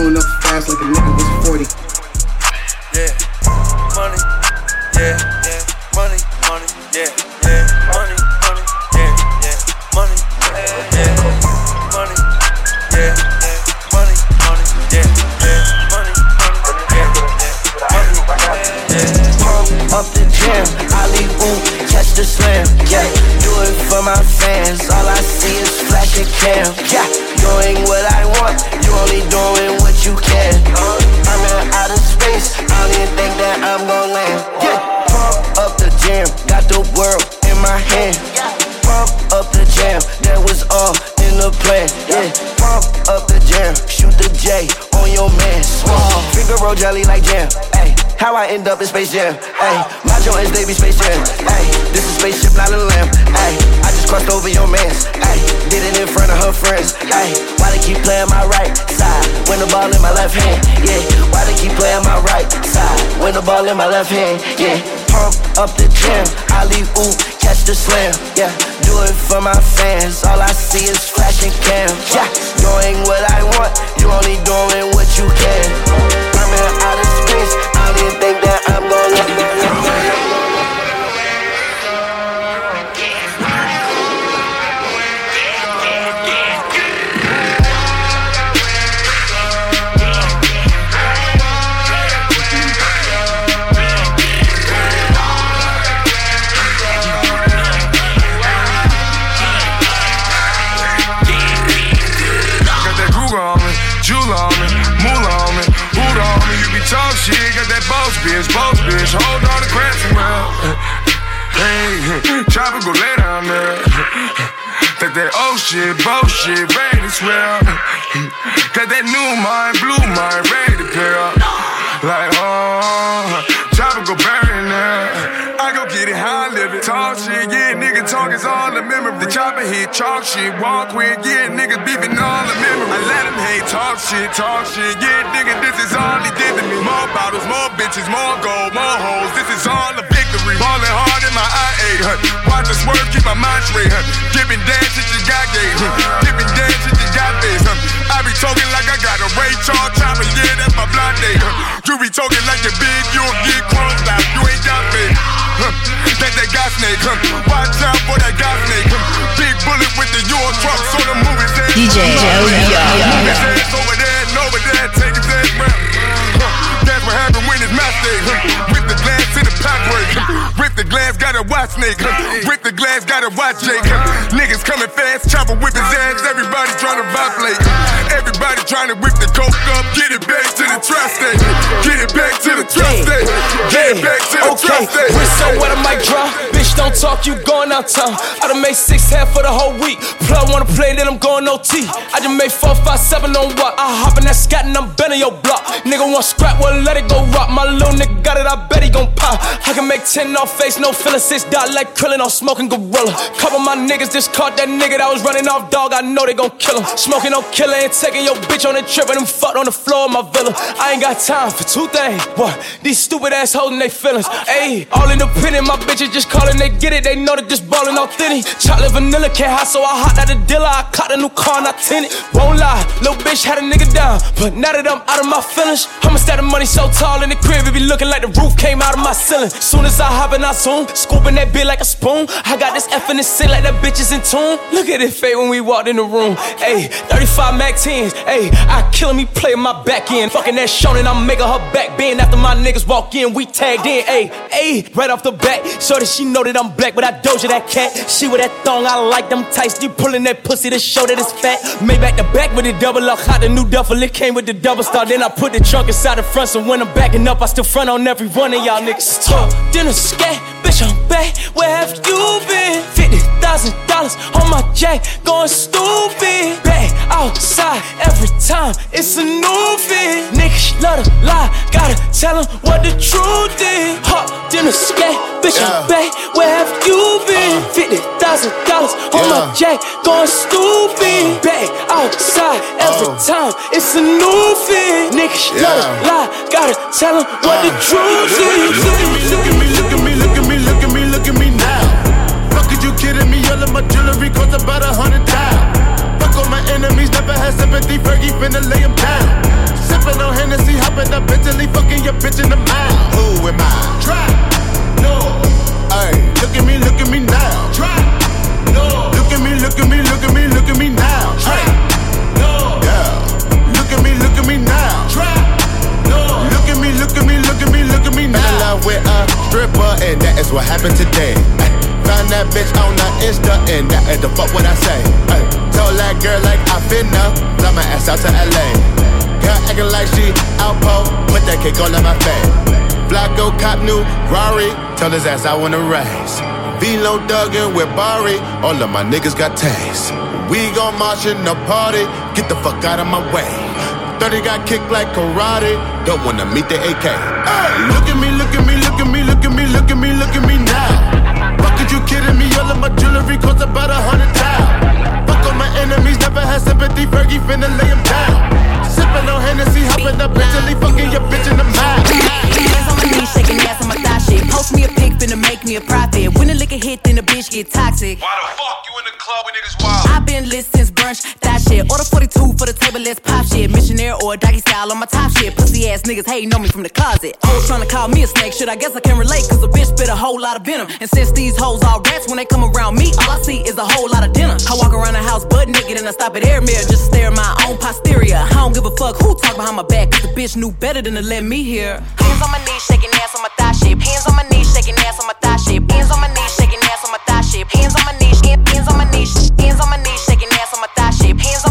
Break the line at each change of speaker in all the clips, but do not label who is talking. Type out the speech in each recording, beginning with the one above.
Growing up fast like a
Space Jam, ayy. My joints, they be Space Jam, ayy. This is spaceship, not a lamb, ayy. I just crossed over your mans, ayy. Did it in front of her friends, ayy. Why they keep playing my right side when the ball in my left hand, yeah. Why they keep playing my right side when the ball in my left hand, yeah. Pump up the jam, Ali ooh, catch the slam, yeah. Do it for my fans, all That
oh shit, bullshit, to swear. Got that new mind, blue mind, pair up. Like, oh, go bury in. I go get it how I live it. Talk shit, yeah, nigga talk is all the memory. The chopper hit, chalk shit, walk with, yeah, niggas beefing all the memory. I let him hate, talk shit, talk shit, yeah, nigga, this is all he did to me. More bottles, more bitches, more gold, more hoes, this is all a victory. Ballin' hard in my IA, huh? Watch the swerve, keep my mind straight, huh? Giving dance shit you got gay, huh? Giving dance shit you got face, huh? I be talking like I got a Ray Charles chopper, yeah, that's my blind day, huh? You be talking like you're big, you don't get crossed out, you ain't got faith. Huh? That that got snake, huh? Watch out for that got snake, huh? Big bullet with the Euro truck, so the movie says.
DJ LBR.
says over there and over there, take his ass round. Huh? That's what happened when it's my day, huh? With the glass in the pop break, huh? With the glass, gotta watch snake, huh? With the glass, gotta watch Jake. Niggas coming fast, chopper whip his ass, everybody trying to violate. Everybody trying to whip the coke up, get it back to the
the tri-state. Get it back to the tri-state. Get it back to the
Okay,
tri-state.
wrist so wet I might drop. Bitch, don't talk, you going out town. I done made six half for the whole week. Plug wanna play, then I'm going OT. I just made four, five, seven on what? I hop in that scat and I'm bending your block. Nigga want scrap, well let it go rock. My little nigga got it, I bet he gon' pop. I can make ten off face, no. Six dot like krillin' on smoking gorilla. Couple my niggas just caught that nigga that was running off dog. I know they gon' kill him. Smoking no killer and taking your bitch on a trip and them fucked on the floor of my villa. I ain't got time for two things. What? These stupid ass holding they feelings. Ayy, all independent, my bitches just calling, they get it. They know that this ballin' authentic. Chocolate vanilla can't hot, so I hot out the dealer. I caught a new car and I tint it. Won't lie, little bitch had a nigga down. But now that I'm out of my feelings, I'ma stack the money so tall in the crib, it be looking like the roof came out of my ceiling. Soon as I hop in, I zoom, scooping that bit like a spoon. I got this F in the C like that bitch is in tune. Look at it fade when we walked in the room. Ayy, 35 Mac 10s. Ayy, I kill me play my back end. Fucking that Shonen, I'm making her back bend. After my niggas walk in, we tagged in. Ayy, ayy, right off the bat. So that she know that I'm black, but I doja that cat. She with that thong, I like them tights. You pulling that pussy to show that it's fat. Made back to back with the double up. Hot the new duffel, it came with the double star. Then I put the trunk inside the front, so when I'm backing up, I still front on every one of y'all niggas. Talk, dinner scat, bitch, I'm back. Where have you been? Fifty thousand dollars on my jack, going stupid. Back outside every time, it's a new fit. Niggas love to lie, gotta tell 'em what the truth is. Hot dinner scat, bitch, I'm back. Where have you been? Fifty thousand dollars on my
Yeah.
jack, going stupid. Back outside every time, it's a new fit. Niggas love to lie, gotta tell 'em what the truth is.
Look at me, look at me, look at me, look at me, look at me, look at me now. Fuck, is you kidding me? All of my jewelry cost about a hundred thousand. Fuck all my enemies, never had sympathy. Fergie finna lay 'em down. Sippin' on Hennessy, hopping up Bentley, fucking your bitch in the mouth. Who am I? Try. No. Hey, look at me, look at me now. Try. No. Look at me, look at me, look at me, look at me now. Try. With a stripper, and that is what happened today. Ay, Found that bitch on the Insta, and that is the fuck what I say. Ay, Told that girl like I finna fly my ass out to LA. Girl acting like she outpo, put that cake all in my face. Flacco cop new Rari, tell his ass I wanna race. Velo Duggan with Bari, all of my niggas got taste. We gon' march in the party, get the fuck out of my way. 30 got kicked like karate, don't wanna meet the AK. Ay, look at me, look at me, look at me, look at me, look at me, look at me now. Fuck, are you kidding me? All of my jewelry cost about a hundred thousand. Fuck all my enemies, never had sympathy. Fergie finna lay 'em down. Sippin' on Hennessy, hopping up Bentley, fucking your bitch in the mouth.
Hands on my knees, shaking ass Post me a pic, finna make me a profit. When the liquor hit, then the bitch get toxic.
Why the fuck you in the club with niggas wild?
I've been lit since brunch, that shit. Order 42 for the table, let's pop shit. Missionaire or doggy style on my top shit. Pussy ass niggas hating on me from the closet. Hoes trying to call me a snake, shit. I guess I can relate, cause a bitch spit a whole lot of venom. And since these hoes all rats, when they come around me, all I see is a whole lot of dinner. I walk around the house butt naked and I stop at air mirror just to stare at my own posterior. I don't give a fuck who talk behind my back, cause the bitch knew better than to let me hear. Hands on my knees, shaking ass on my thigh shit. Hands on my knees, shaking ass on my thigh shit. Hands on my knees, shaking ass on my thigh shit. Hands on my knees, hands on my knees, hands on my knees, shaking ass on my thigh shit. Hands on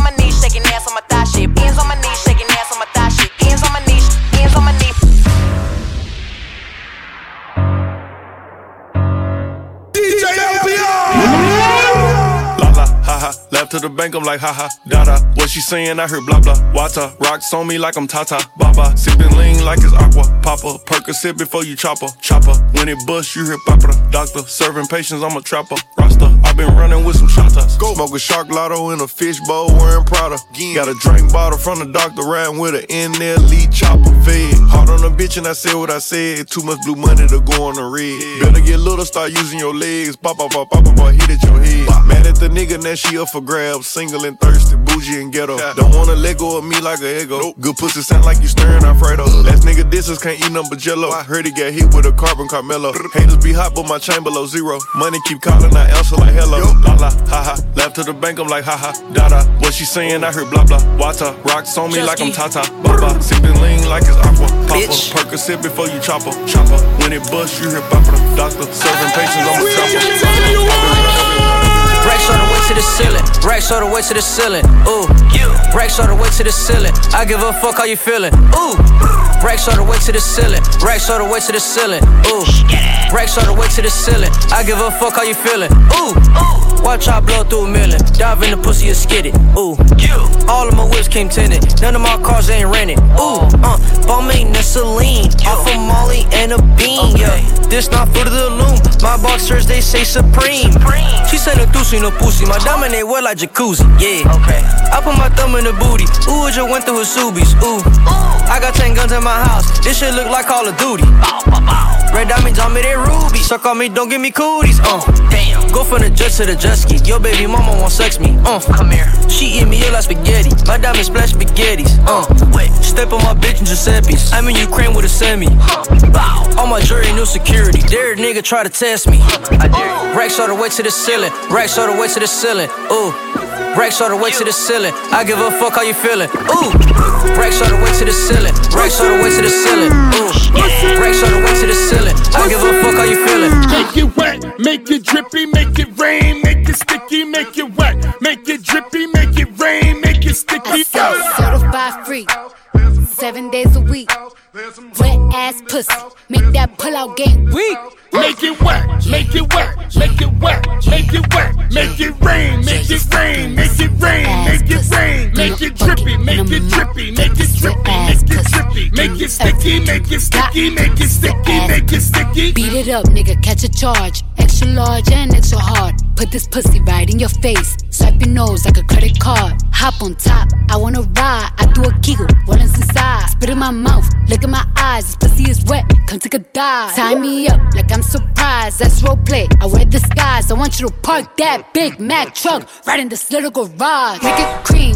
La la, ha ha. Left to the bank, I'm like, ha ha, da da. What she saying? I heard blah blah. Wata, rocks on me like I'm Tata. Baba, sipping lean like it's aqua. Papa, Percocet before you chopper. Chopper, when it bust, you hear papa. Doctor, serving patients, I'm a trapper. Rasta, i been running with some shotas. Go. Smoke a shark lotto in a fish bowl wearing Prada. Got a drink bottle from the doctor, riding with an NLE Choppa. Fed. Hard on a bitch and I said what I said. Too much blue money to go on the red. Better get little, start using your legs. Pop, pop, pop, pop, pop, hit at your head. Mad at the nigga, now she up for grabs. Single and thirsty, bougie and ghetto. Don't wanna let go of me like a ego. Good pussy sound like you stirring Alfredo. Uh-huh. Last nigga disses can't eat nothing but jello. I heard he got hit with a carbon Carmelo. Haters be hot, but my chain below zero. Money keep calling, I answer like hello. La la, ha ha. Left to the bank, I'm like ha ha. Da da. What she saying? I heard blah blah. Wata, rocks on me like I'm Tata. Baba, sipping lean like it's aqua. Papa,
Bitch.
Percocet before you chopper. Chopper, when it bust, you hear papa. Doctor, serving patients, I'm a chopper.
Racks all the way to the ceiling. Racks all the way to the ceiling. Ooh. Racks all the way to the ceiling. I give a fuck how you feeling. Ooh. Racks all the way to the ceiling. Racks all the way to the ceiling. Ooh. Racks all the way to the ceiling. I give a fuck how you feeling. Ooh. Watch I blow through a million. Dive in the pussy and skid it. Ooh. All of my whips came tinted. None of my cars ain't rented. Ooh. Uh. Ball maintenance Celine. Off of Molly and a bean. Yeah. This not foot of the loom. My boxers they say supreme. She said no doozy no pussy. My diamond they wet like jacuzzi. Yeah. Okay. I put my thumb in the booty. Ooh, it just went through his subies. Ooh. I got 10 guns in my house. This shit look like Call of Duty. Bow, bow, bow. Red diamonds on me, they ruby. Suck on me, don't give me cooties. Uh, damn. Go from the jet to the jet ski. Your baby mama won't sex me. Uh, come here. She eat me up like spaghetti. My diamonds splash spaghettis. Uh, wait. Step on my bitch in Giuseppe's. I'm in Ukraine with a semi. Bow. All my jury, new security. Dare a nigga try to test me. I dare. Racks all the way to the ceiling. Racks all the way to the ceiling. Ooh. Racks all the way to the ceiling. I give a fuck how you feeling. Ooh. Racks all the way to the ceiling. Racks all the way to the ceiling. Ooh. Racks all the way to the ceiling. I give a fuck how you feeling.
Make it wet, make it drippy, make it rain, make it sticky, make it wet, make it drippy, make it rain, make it sticky.
Certified free. Seven days a week. Wet ass pussy. Make that pull out game weak.
Make it wet, make it wet, make it wet, make it wet, make it rain, make it rain, make it rain, make it rain, make it drippy, make it drippy, make it drippy, make it drippy, make it sticky, make it sticky, make it sticky, make it sticky.
Beat it up, nigga, catch a charge. Extra large and extra hard. Put this pussy right in your face. Swipe your nose like a credit card. Hop on top, I wanna ride. I do a giggle, is inside? Spit in my mouth, look in my eyes. This pussy is wet, come take a dive. Tie me up like I'm surprised. That's role play. I wear disguise. I want you to park that Big Mac truck right in this little garage. Make it cream,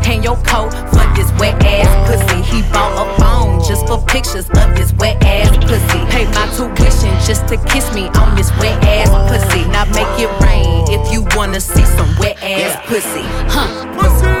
hang your coat for this wet ass pussy. He bought a phone just for pictures of this wet ass pussy. Pay my tuition just to kiss me on this wet ass pussy. Now make it rain if you wanna see some wet ass pussy. Huh.
Whoa,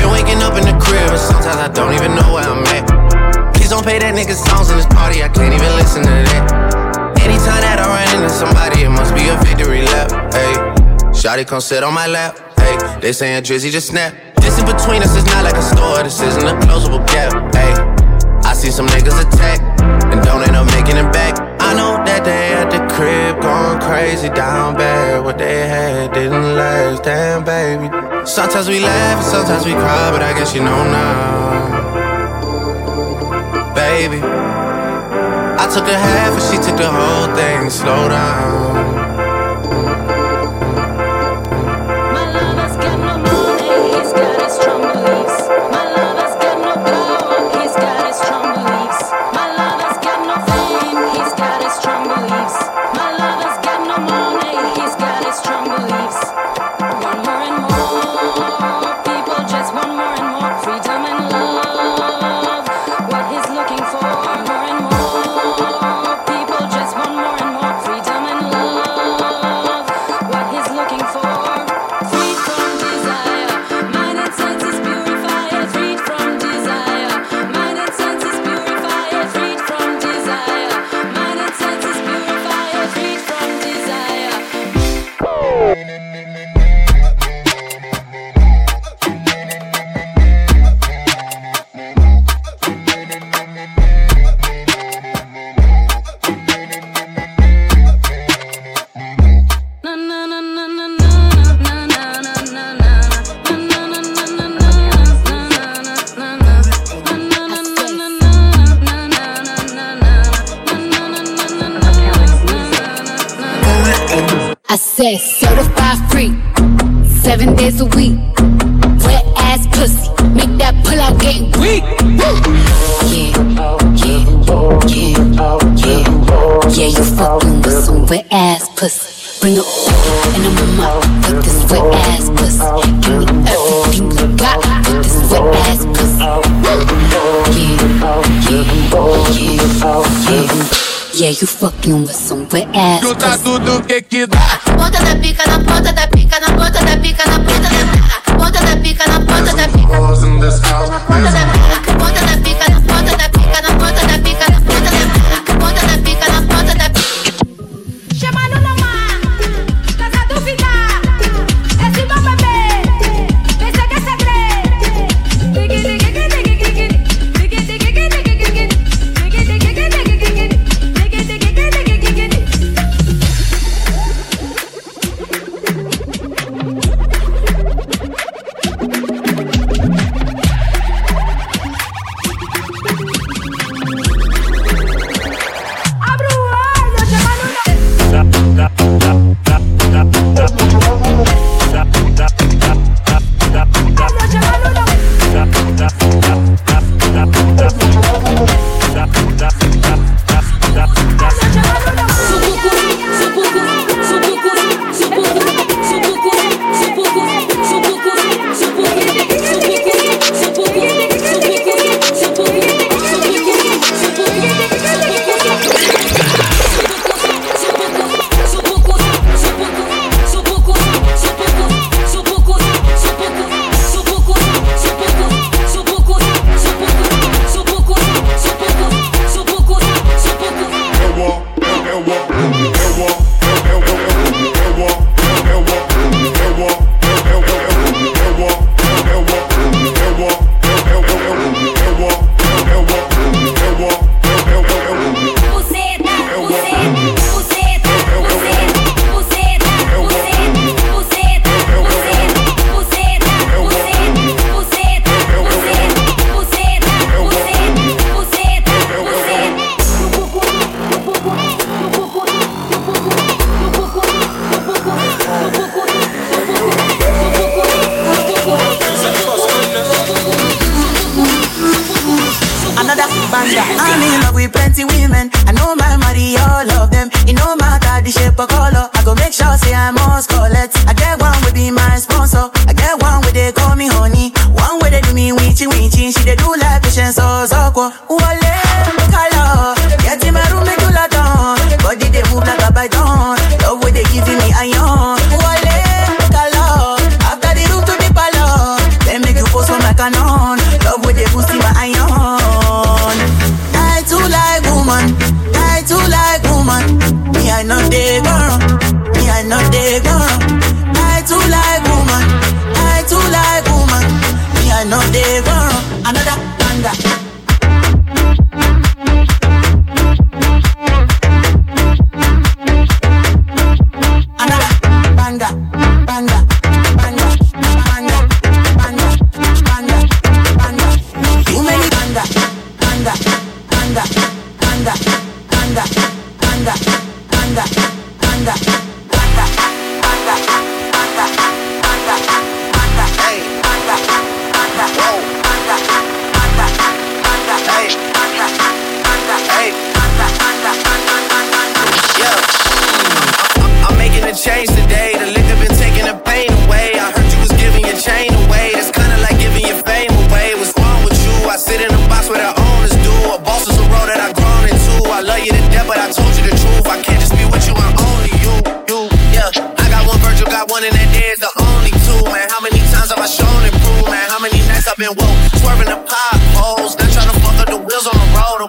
Been waking up in the crib, and sometimes I don't even know where I'm at. Please don't play that nigga songs in this party, I can't even listen to that. Anytime that I run into somebody, it must be a victory lap. Hey, Shotty come sit on my lap. Hey, they saying Drizzy just snap. This in between us is not like a Sometimes we laugh and sometimes we cry, but I guess you know now, baby. I took a half and she took the whole thing. Slow down.
Yeah, you fucking with some wet ass.
Junta tudo que que dá.
Ponta da pica, na ponta da pica, na ponta da pica, na ponta da pica. Ponta da pica, na ponta da pica. Ponta da pica.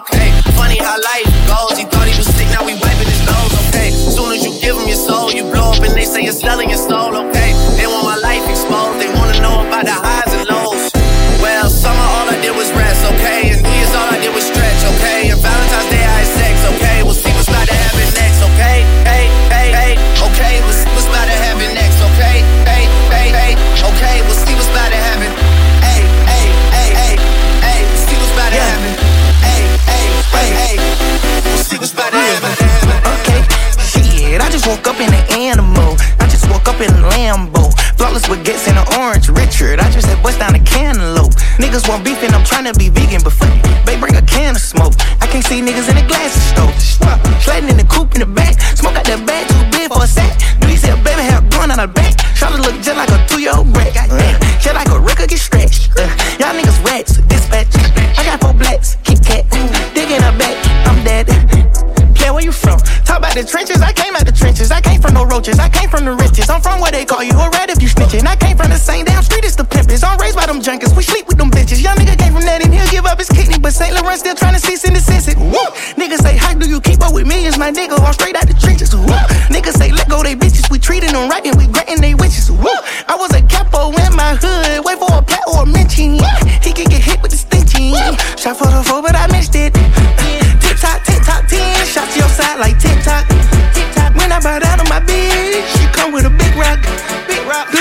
okay. Funny how life goes. He thought he was sick, now we wiping his nose, okay. Soon as you give him your soul, you blow up and they say you're selling your soul. orange Richard. I just had bust down a cantaloupe.
Niggas want beef and I'm trying to be vegan, but fuck it, they bring a can of smoke. I can't see niggas in the glasses, though. stove. In the coop in the back, smoke out the bag too big for a sack. see a baby hair growing out the back. Trying to look just like a two year old brat. Goddamn, just like a record get stretched. Uh, y'all niggas rats, dispatch. I got four blacks, Kit Kat, digging in her back. I'm dead. play where you from? Talk about the trenches. I came out the trenches. I came from no roaches. I came I'm from where they call you a rat if you snitching. I came from the same damn street as the pimpers. I'm raised by them junkies, we sleep with them bitches. Young nigga came from that and he'll give up his kidney, but St. Laurent still trying to cease and desist it. Woo! Niggas say, how do you keep up with me? Is my nigga, I'm straight out the trenches. Woo! Niggas say, let go they bitches, we treating them right and we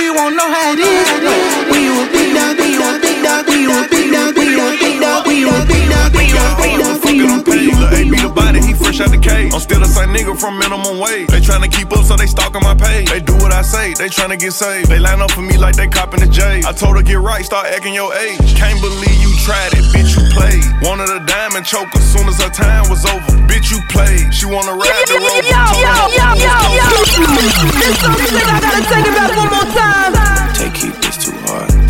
We won't know how it is. We will be down, we will be down, we will be down, we will be down you a big dog, when you a big dog, when you a big dog, when you a big dog.
Lil' A beat the body, he fresh out the cage. I'm still the same nigga from minimum wage. They tryna keep up, so they stalking my page. They do what I say, they tryna get saved. They line up for me like they copping the J. I told her get right, start acting your age. Can't believe you tried it, bitch, you played. Wanted a diamond choke as soon as her time was over. Bitch, you played. She wanna ride the rover.
Yo, yo, yo, yo, yo. This some shit I gotta take it back one more time.
Take keep this too hard.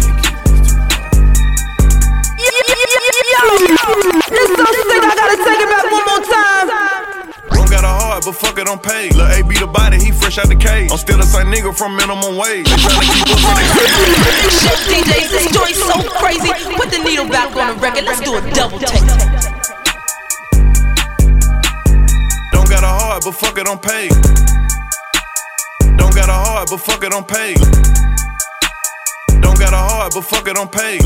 Gotta take it back one more time.
Don't got a heart, but fuck it, I'm paid. Lil' A beat the body, he fresh out the cage. I'm still the same nigga from minimum wage. They tryna keep up, so they
Shit, DJs, this joint's so crazy. Put the needle back on the record. Let's do a double take.
Don't got a heart, but fuck it, I'm paid. Don't got a heart, but fuck it, I'm paid. Don't got a heart, but fuck it, I'm paid.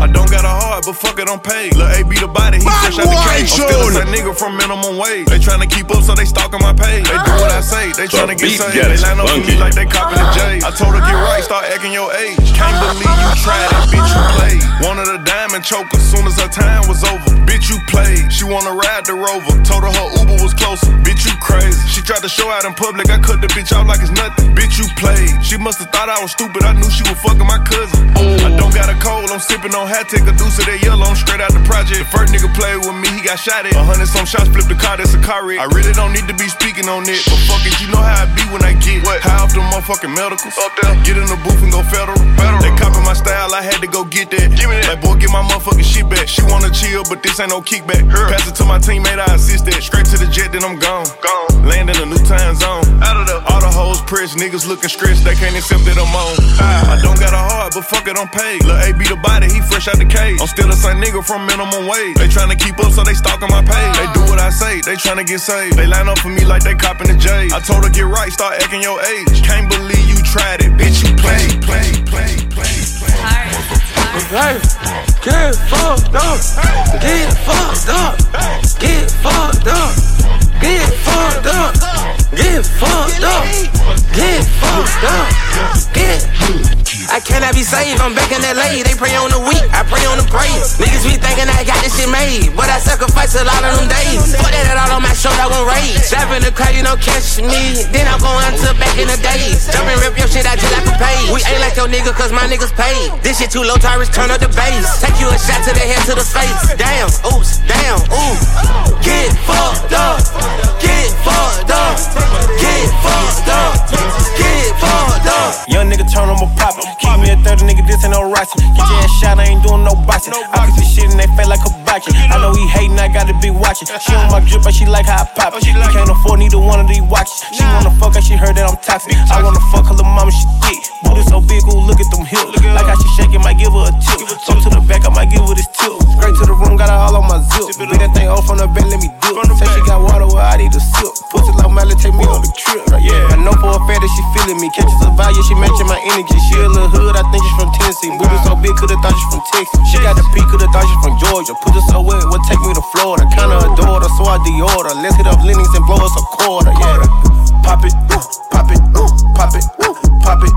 I don't got a heart, but fuck it, I'm paid. Lil' A beat the body, he fresh out the cage. I'm still the nigga from minimum wage. They tryna keep up, so they stalking my page. They do what I say, they tryna get
beat
saved. They line up for me like they copping the J. I told her get right, start acting your age. Can't believe you tried it, bitch, you played. Wanted a diamond choke as soon as her time was over. Bitch, you played. She wanna ride the rover. Told her her Uber was closer. Bitch, you crazy. She tried to show out in public. I cut the bitch off like it's nothing. Bitch, you played. She must have thought I was stupid. I knew she was fucking my cousin. I don't got a cold. I'm sipping on hat. Take a deuce of that yellow. I'm straight out the project. The first nigga played with me. He got shot at. A hundred some shots. Flipped the car. That's a car wreck. I really don't need to be speaking on it. But fuck it. You know how I be when I get what? high off the motherfucking medicals. Up there. Get in the booth and go federal. federal. They copy my style. I had to go get that. Give me that. Like boy, get my motherfucking shit back. She wanna chill, but this ain't no kickback. Her. Pass it to my teammate. I assist that. Straight to the jet, then I'm gone. Gone. Land in a new time zone. Out of the all the hoes pressed. Niggas looking stressed. They can't accept that I'm on. Ah. I don't got a heart, but fuck it, I'm paid. Lil' A beat the body. He fresh out the cage. I'm still the same nigga from minimum wage. They tryna keep up, so they stalking my page. They do what I say. They tryna get saved. They line up for me like they copping the J. I told her get right, start acting your age. Can't believe you tried it, bitch. You play, play, play, play, play.
Hey, get fucked up, get fucked up, get fucked up, get fucked up, get fucked up, get fucked up, get.
I cannot be saved, I'm back in LA. They pray on the weak, I pray on the praise. Niggas be thinking I got this shit made, but I sacrifice a lot of them days. Put that all on my shoulder, I won't rage. Step in the crowd, you don't catch me. Then I'm going to back in the days. Jump and rip your shit out just like a page. We ain't like your nigga, cause my niggas paid. This shit too low, Tyrus, turn up the bass. Take you a shot to the head, to the face. Damn, oops, damn, ooh. Get fucked up, get fucked up, get fucked up, get fucked up.
Young nigga turn on my poppin'. Keep me a 30 nigga, this ain't no rockin'. Get your ass shot, I ain't doing no boxing. I can see shit in they face like a boxing. I know he hatin', I gotta be watching. She on my drip, but she like how I pop it. Can't afford neither one of these watches. She wanna fuck her, she heard that I'm toxic. I wanna fuck her little mama, she thick. Booty so big, ooh, look at them hips. Like how she shaking, might give her a tip. Go to the back, I might give her this tip. Straight to the room, got her all on my zip. Beat that thing off from the bed, let me dip. Say she got water, well, I need a sip. Pussy like Miley, take me on the trip. Yeah, I know for a fact that she feeling me. Catches a value, she matching my energy. She a little hood, I think she's from Tennessee. Booty so big, could've thought she's from Texas. She got the P, could've thought she's from Georgia. Put her so wet, would take me to Florida. Kinda adore her, so I deorder. Let's hit up Lenox and blow us a quarter. Yeah, pop it, pop it, pop it, pop it,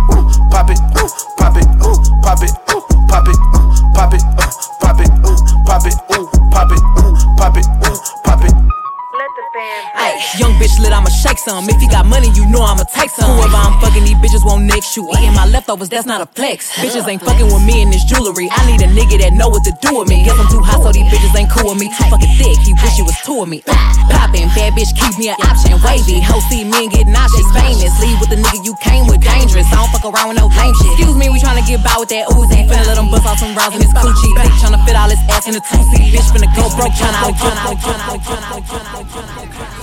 leftovers, that's not a flex. Bitches ain't fucking with me in this jewelry. I need a nigga that know what to do with me. Guess I'm too hot, so these bitches ain't cool with me. Too fucking thick, he wish he was two of me. Poppin', bad bitch, keep me an option. Wavy, hoe see me and get nauseous. Famous, leave with the nigga you came with. Dangerous, I don't fuck around with no lame shit. Excuse me, we tryna get by with that Uzi. Finna let him bust off some rounds in his coochie. Bitch tryna fit all his ass in a two seat. Bitch finna go broke, tryna out, tryna out, tryna out, tryna out, tryna out, tryna out.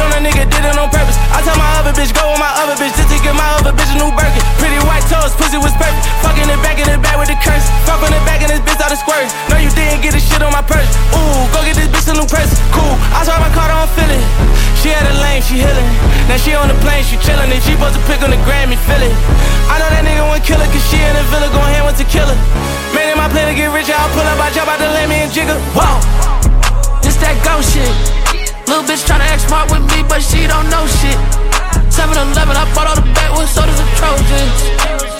On
a nigga, did it on purpose. I tell my other bitch, go with my other bitch, just to get my other bitch a new Birkin. Pretty white toes, pussy was perfect. Fucking it back in the back with the curse. Fuck in the back and this bitch out of squirt. No, you didn't get this shit on my purse. Ooh, go get this bitch a new purse. Cool, I saw my car, don't feel it. She had a lane, she healing. Now she on the plane, she chillin'. And she supposed to pick on the Grammy, feel it. I know that nigga won't kill her, cause she in the villa, gon' hand with the killer. Made it my plan to get rich, I'll pull up, I jump out the lane, me and jigger. Whoa, this that ghost shit. Little bitch tryna act smart with me, but she don't know shit. 7 Eleven, I bought all the backwoods sodas and Trojans.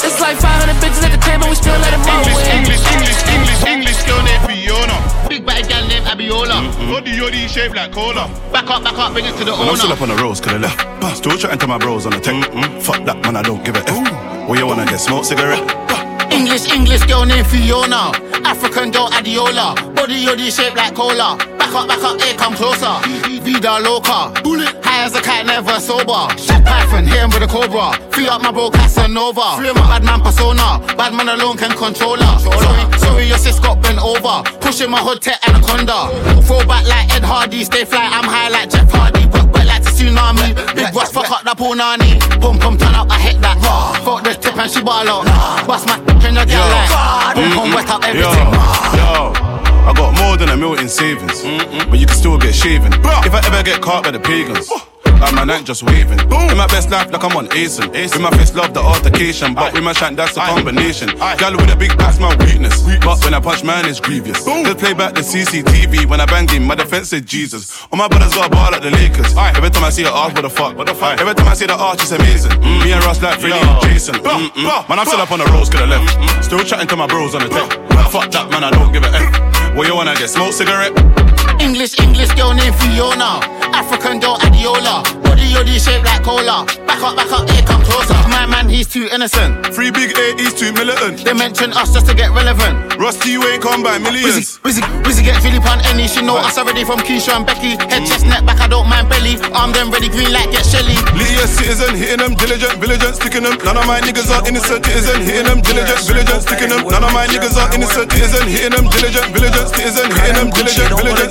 It's like 500 bitches at the table, we still let them all
English,
win.
English, English, English, English girl named Fiona. Big bad gal named Abiola. Body yoddy shaped like cola. Back up, back up, bring it to the
Man, I'm still
owner.
up on the roads, could I left. Still chatting to my bros on the tech. Fuck that, man, I don't give a F. Where you wanna get smoke cigarette?
English, English girl named Fiona. African girl Adiola. Body yoddy shaped like cola. Back up, back up, here come closer. Vida loca. Bullet. High as a cat, never sober. Shot Python, hit him with a cobra. Free up my bro Casanova. Free my bad man persona. Bad man alone can control her. Sorry, sorry, your sis got bent over. Pushing my hood tech anaconda. Throw back like Ed Hardy. Stay fly, I'm high like Jeff Hardy. But, but like the tsunami. Big boss, fuck up the punani. Boom, boom, turn up, I hit that. Fuck the tip and she ball out. Bust my in your girl like. Pum pum mm-hmm. wet out everything.
Yo, I got more than a million savings, but you can still get shaven. If I ever get caught by the pagans. Like my night just waving. In my best life, like I'm on acing. With my face, love the altercation. But with my shank, that's a combination. Gal with a big back's my weakness. But when I punch, man, it's grievous. Just play back the CCTV. When I banged him, my defense said Jesus. All my brothers got a ball like the Lakers. Every time I see her arch, what the fuck? What the fuck? Every time I see the arch, it's amazing. Me and Ross like Freddie and Jason. Mm-mm. Man, I'm still up on the roads, could have left. Still chatting to my bros on the tech. Fuck that, man, I don't give a F. Where you wanna get smoke cigarette?
English, English girl named Fiona. African girl Adiola. Body yoddy shaped like cola. Back up, back up, here come closer. My man, he's too innocent.
Free big A, he's too militant.
They mention us just to get relevant.
Rusty, you ain't come by millions.
Wizzy, Wizzy get Philip on any. She know us already from Keisha and Becky. Head, chest, neck, back, I don't mind belly. Arm them ready, green light, get Shelly.
Lydia citizen, hitting them, diligent, vigilant, sticking them. None of my niggas are innocent, citizen, hitting them, diligent, vigilant, sticking them. None of my niggas are innocent, citizen, hitting them, diligent, vigilant, citizen, hitting them, diligent, vigilant,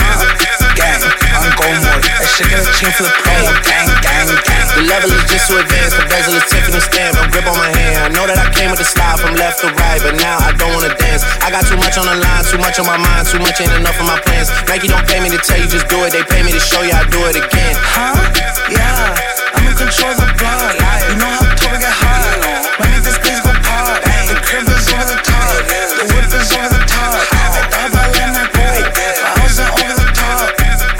citizen, citizen, citizen, citizen,
The level is just too advanced. The bezel is Tiffany stamp. A grip on my hand. I know that I came with the slide from left to right, but now I don't wanna dance. I got too much on the line, too much on my mind, too much ain't enough of my plans. Nike don't pay me to tell you just do it. They pay me to show you I do it again.
Huh? Yeah, I'm in control of the blood. You know how tall we get high. My niggas please go pop. The crib is over the top. The whip is over the top. I thought I let my. I was over the top.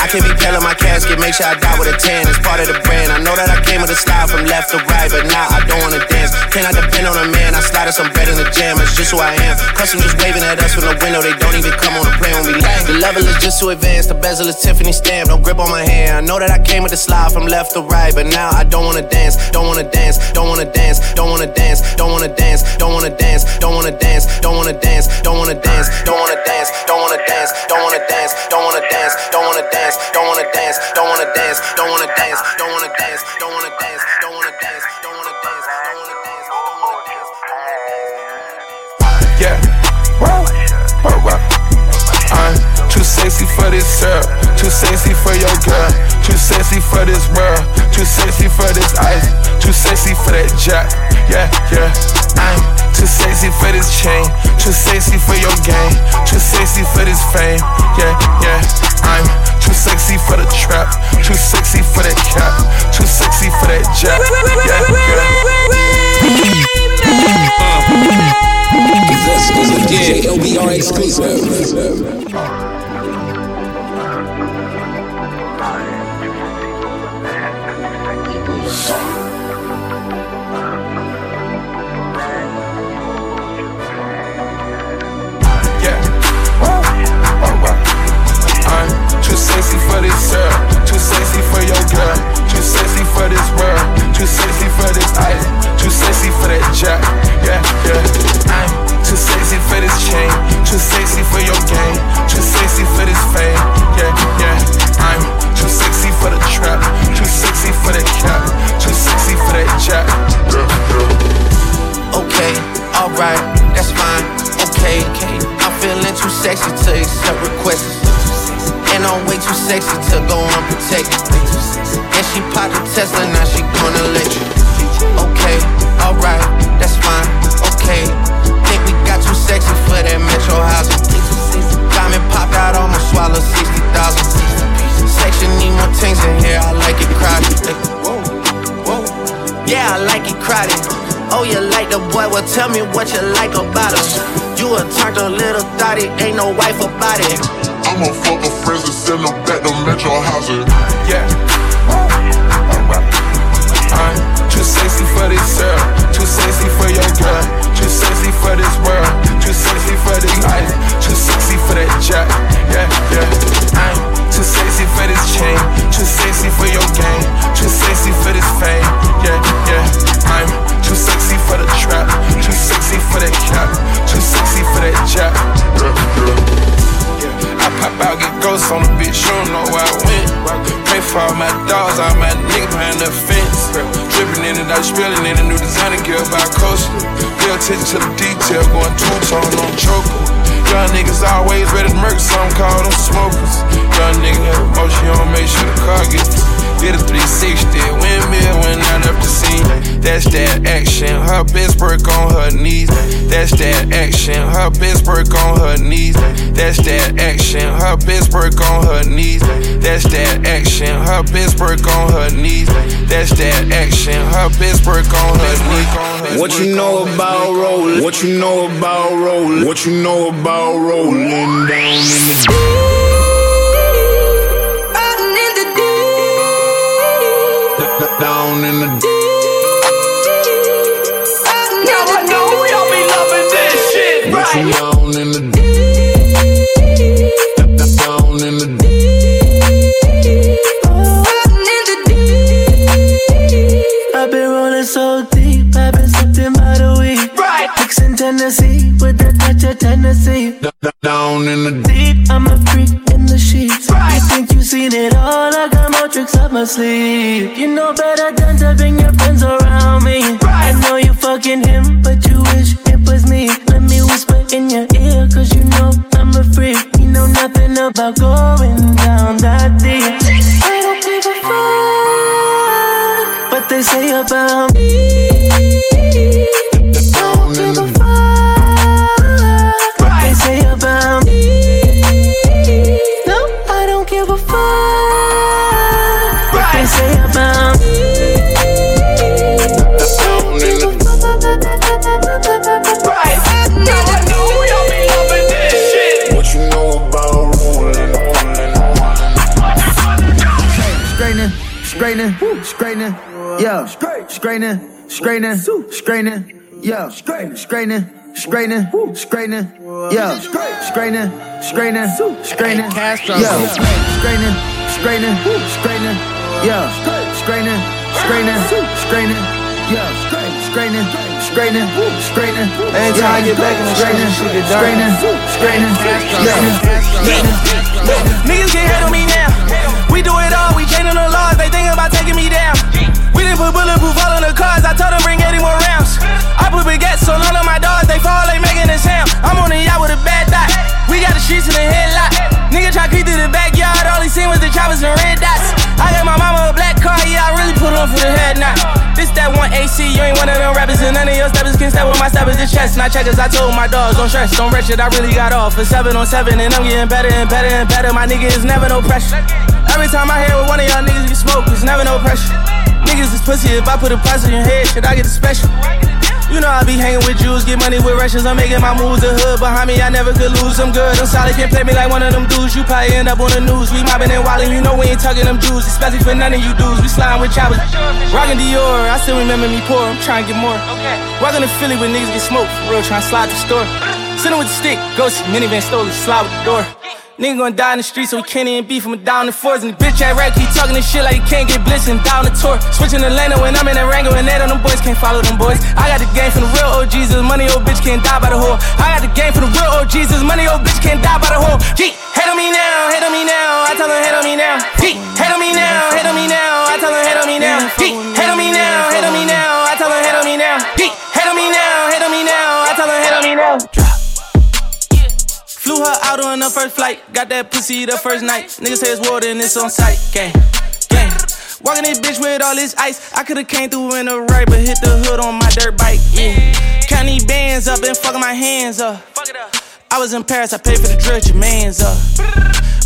I can be in my casket, make sure I die with a tan. It's part of the brand. I know that I came with a style from left to right, but now I don't wanna dance. Can I depend on a man? I slide some bread in the jam. It's just who I am. Custom just waving at us from the window. They don't even come on the plane when we land. The level is just too advanced. The bezel is Tiffany stamp. Don't grip on my hand. I know that I came with a slide from left to right, but now I don't wanna dance. Don't wanna dance. Don't wanna dance. Don't wanna dance. Don't wanna dance. Don't wanna dance. Don't wanna dance. Don't wanna dance. Don't wanna dance. Don't wanna dance. Don't wanna dance. Don't wanna dance. Don't wanna dance. Don't wanna dance. Wanna dance. Don't wanna dance. Don't wanna dance. Don't wanna dance. Don't wanna dance. Don't wanna dance. Don't wanna dance. Don't wanna dance.
Yeah. Whoa. Whoa, whoa. Uh, I'm too sexy for this syrup. Too sexy for your girl. Too sexy for this world. Too sexy for this ice. Too sexy for that jack. Yeah, yeah. I'm too sexy for this chain. Too sexy for your game. Too sexy for this fame. Yeah, yeah. I'm too sexy for the trap. Too sexy for that cap. Too sexy for that jack. Yeah, yeah.
This is a LBR exclusive.
For your girl. Too sexy for this world. Too sexy for this ice. Too sexy for that jack. Yeah, yeah. I'm too sexy for this chain. Too sexy for your game. Too sexy for this fame. Yeah, yeah. I'm too sexy for the trap. Too sexy for that cap. Too sexy for that jack. Yeah, yeah.
Okay, alright, that's fine. Okay, I'm feeling too sexy to accept requests. And I'm way too sexy to go unprotected. And she popped a Tesla, now she gonna let you. Okay, alright, that's fine. Okay, think we got too sexy for that metro housing. Diamond popped out, almost swallowed 60,000. Section need more things in here, I like it crowded. Yeah, I like it crowded. Oh, you like the boy? Well, tell me what you like about him. You a turned a little thotty, ain't no wife about it.
I'ma fuck her friends and send them back to Metro Housing.
Yeah. That's that action, her best work on her knees. That's that action, her best work on her knees. That's that action, her best work on her knees. That's that action, her best work on her knees.
What you know about rolling? What you know about rolling? What you know about rolling down in the deep? Down in the deep.
Señor. Say about me.
straining,
straining, straining, yeah, straining, straining, straining, straining, yeah, straining, straining, straining, yeah, straining, straining, straining, yeah, straining, straining, straining, yeah, straining straining, straining, straining.
Every time I get back in the straining,
straining, straining, yeah.
Niggas can hate on me now. We do it all, we changing the laws, they think about taking me down. We didn't put bulletproof all on the cars, I told them bring 80 more rounds. I put baguettes on all of my dogs, they fall, they making a sound. I'm on the yacht with a bad dot. We got the streets in the headlock. Nigga try creep through the backyard, all he seen was the choppers and red dots. I got my mama a black car, yeah, I really put on for the head knot. This that one AC, you ain't one of them rappers, and none of your steppers can step with my steppers, just chest. Not checkers, I told my dogs, don't stress, don't it, I really got off for seven on seven, and I'm getting better and better and better. My nigga is never no pressure. Every time I hear with one of y'all niggas get smoke, it's never no pressure. Niggas is pussy, if I put a price on your head, should I get a special? You know I be hanging with Jews, get money with Russians. I'm making my moves. The hood behind me, I never could lose. I'm good, I'm solid, can't play me like one of them dudes. You probably end up on the news. We mobbing and wildin', you know we ain't tugging them Jews, especially for none of you dudes. We sliding with choppers, rockin' Dior. I still remember me poor. I'm trying to get more. Walking to Philly when niggas get smoked for real, trying to slide the store. Sitting with the stick, ghost minivan stole it, slide with the door. Nigga gonna die in the street, so we can't even beef him down the fours. And the bitch at rap keep talking this shit like he can't get blitzed and down the tour. Switching the lane when I'm in that Rango and they on them boys can't follow them boys. I got the game from the real OGs, this money old bitch can't die by the whore. I got the game from the real OGs, this money old bitch can't die by the whore. Gee, hate on me now, hate on me now, I tell her hate on me now. Gee, hate on me now, hate on me now, I tell her hate on me now. Gee, hate on me now, hate on me now, I tell her hate on me now. Flew her out on the first flight. Got that pussy the first night. Niggas say it's water and it's on sight. Gang, gang. Walking this bitch with all this ice. I could've came through in the right, but hit the hood on my dirt bike. Yeah. Count these bands up and fucking my hands up. I was in Paris, I paid for the drill, your man's up.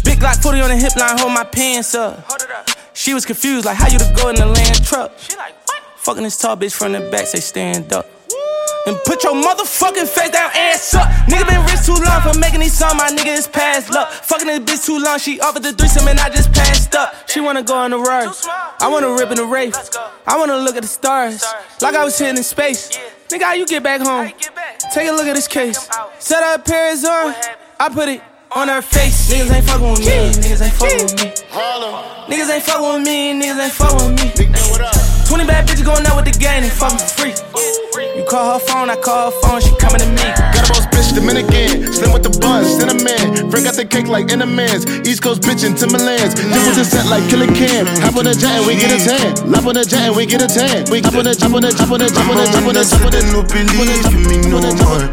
Big Glock 40 on the hip line, hold my pants up. She was confused, like how you to go in the land truck. She like, fuck. Fucking this tall bitch from the back, say stand up. And put your motherfucking face down, ass up. Nigga been rich too long for making these songs, my nigga is past luck. Fucking this bitch too long, she offered the threesome and I just passed up. She wanna go on the ride, I wanna rip in the race. I wanna look at the stars, like I was sitting in space. Nigga, how you get back home? Take a look at this case. Set her Paris on, I put it on her face. Niggas ain't fucking with me, niggas ain't fucking with me. Niggas ain't fucking with me, niggas ain't fucking with me. 20 bad bitches going out with the gang, they fucking free. You call her phone, I call her phone, she coming to me.
Got bitch, Dominican. Slim with the buns, cinnamon. Frank got the cake like Entenmann's. East Coast bitch in Timberlands. This was a set like Killa Cam. Hop on the jet and we get a tan. Lap on the jet and we get a tan. We hop on the, jump on the, jump on the, jump on the, jump on the, jump on the.
no believe in me no more.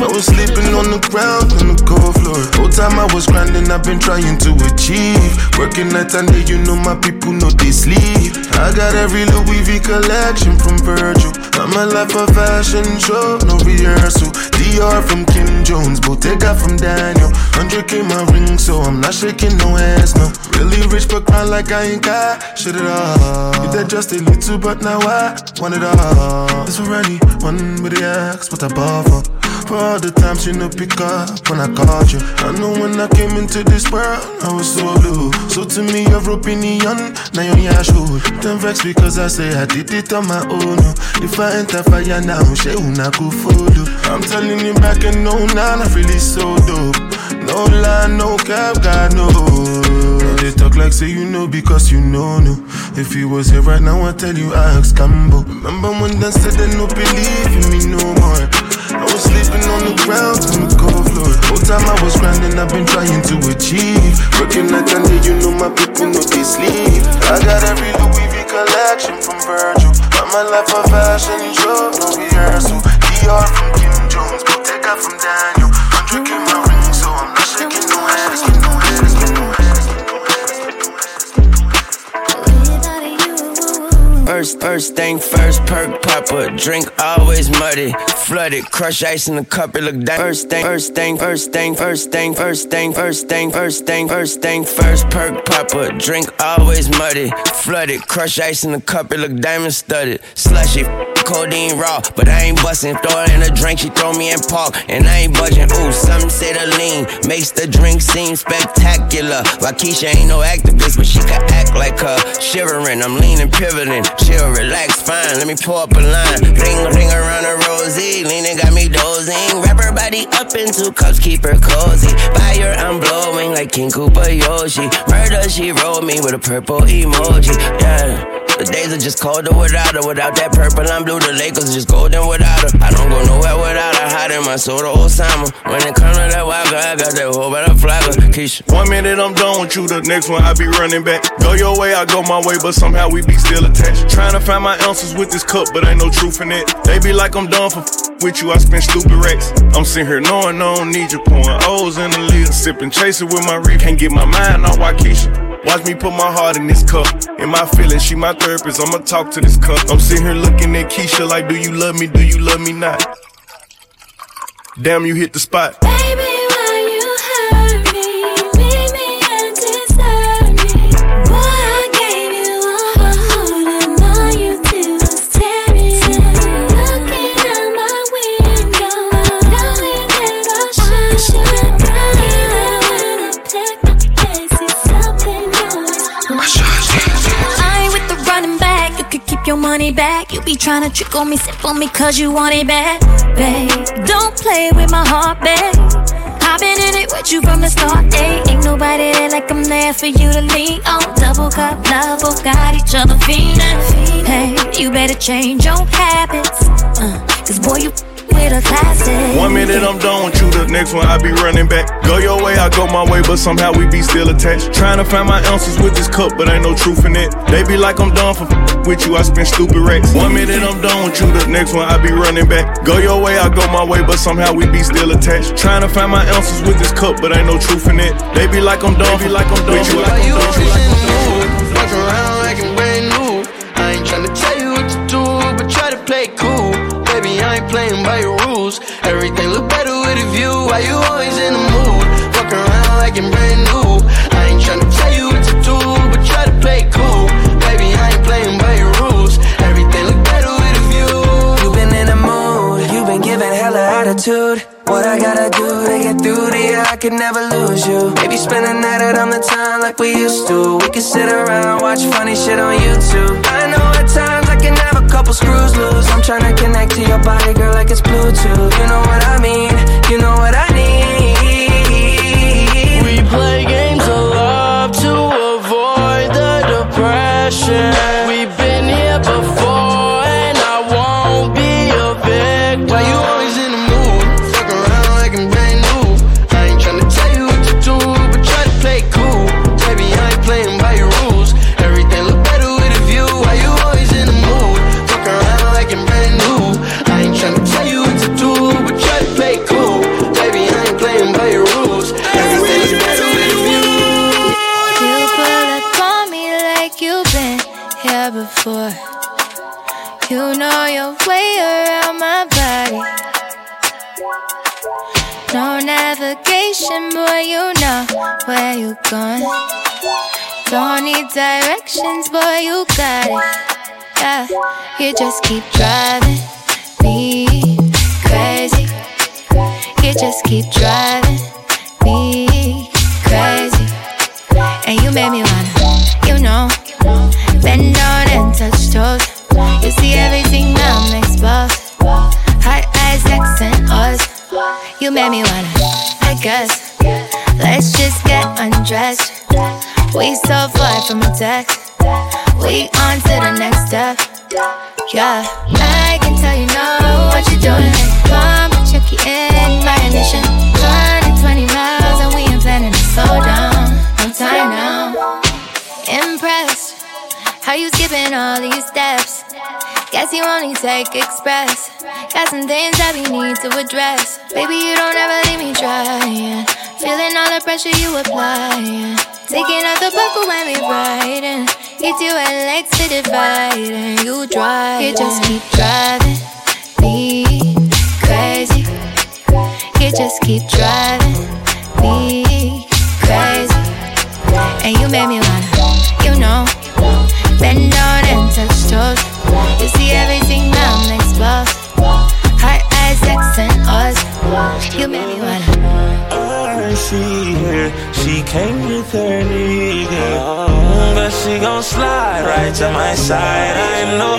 I was sleeping on the ground on the cold floor. Whole time I was grinding, I've been trying to achieve. Working night and day, you know my people know they sleep. I got every Louis V collection from Virgil. I'm a life of fashion show, no rehearsal. Dior from Kim Jones, Bottega from Daniel. 100k my ring, so I'm not shaking no ass, no. Really rich, but grind like I ain't got shit at all. You that just a little, but now I want it all. This for anyone with the ask what I bought for. All the times you know pick up when I called you. I know when I came into this world, I was so blue. So to me, your opinion, now you're your shoe. Don't vex because I say I did it on my own. Oh. If I enter fire now, she not go follow. I'm telling you back and no, now I really so dope. No lie, no cap, God no. They talk like say you know because you know no. If you was here right now, I tell you I ask Cambo. Remember when they said they no believe in me no more. I was sleeping on the ground on the cold floor. Whole time I was grinding, I've been trying to achieve. Working and day, you know my people know they sleep. I got every Louis V collection from Virgil. I'm a life of fashion show, no rehearsal. Dior from Kim Jones, Bottega from Daniel.
First, first thing first, perk popper, drink always muddy, flooded, crush ice in the cup, it look down. First thing, first thing, first thing, first thing, first thing, first thing, first thing, first thing, first perk popper, drink always muddy, flooded, crush ice in the cup, it look diamond studded, slushy. Codeine raw, but I ain't bustin'. Throw it in a drink, she throw me in park, and I ain't budging. Ooh, some say the lean makes the drink seem spectacular. Keisha ain't no activist, but she can act like her. Shivering, I'm leaning, pivoting, chill, relax, fine. Let me pull up a line, ring, ring around a rosy, leaning got me dozing. Wrap her body up in two cups, keep her cozy. Fire, I'm blowing like King Koopa Yoshi. Murder, she rolled me with a purple emoji. Yeah. The days are just colder without her. Without that purple and blue, the Lakers just golden without her. I don't go nowhere without her. Hiding my soul to Osama. When it comes to that wild I got that whole better flagger. Keisha.
One minute I'm done with you, the next one I be running back. Go your way, I go my way, but somehow we be still attached. Trying to find my answers with this cup, but ain't no truth in it. They be like I'm done for with you, I spend stupid racks. I'm sitting here knowing I don't need you, pouring O's in the lid, sipping, chasing with my reef. Can't get my mind on Waukesha. Watch me put my heart in this cup. In my feelings, she my therapist. I'ma talk to this cup. I'm sitting here looking at Keisha like, do you love me? Do you love me not? Damn, you hit the spot.
Baby.
Your money back. You be trying to trick on me, sip on me, cause you want it bad. Babe, don't play with my heart, babe. I've been in it with you from the start, ayy. Ain't nobody there like I'm there for you to lean on. Double cup love, both got each other feeling. Hey, you better change your habits. Uh, Cause boy, you with a classic.
One minute I'm done with you, the next one I be running back. Go your way, I go my way, but somehow we be still attached. Trying to find my answers with this cup, but ain't no truth in it. They be like I'm done for with you, I spend stupid racks. One minute I'm done with you, the next one I be running back. Go your way, I go my way, but somehow we be still attached. Trying to find my answers with this cup, but ain't no truth in it. They be like I'm done, be like I'm done with you, like I'm done with you, like I'm done with you.
Walk around like I'm brand new. I ain't tryna tell you what to do, but try to play cool. Playing by your rules. Everything look better with a view. Why you always in the mood? Walk around like I'm brand new. I ain't tryna tell you what to do, but try to play cool. Baby, I ain't playing by your rules. Everything look better with a view.
You been in the mood, you been giving hella attitude. What I gotta do to get through to you, I could never lose you. Maybe spend a night out on the town like we used to. We could sit around, watch funny shit on YouTube. I know at times I can have a couple screws
just keep driving me crazy. You just keep driving me crazy. And you made me wanna, you know, bend down and touch toes. You see everything I'm exposed. Hot eyes, accent, Oz. You made me wanna, I guess. Let's just get undressed. We so far from a text. We on to the next step. Yeah, I can tell you know what you're doing. Come check you in my ignition. 120 miles and we ain't planning to slow down. I'm time now. Impressed how you skipping all these steps. Guess you only take express. Got some things that we need to address. Baby, you don't ever leave me trying. Feeling all the pressure you applying. Taking out the buckle when we're riding. Hit you at legs to divide and you drive. You just keep driving me crazy. You just keep driving me crazy. And you made me wanna, you know, bend down and touch toes. You see everything now, I'm and. You made me wanna.
She here, she came with her nigga, but she gon' slide right to my side. I know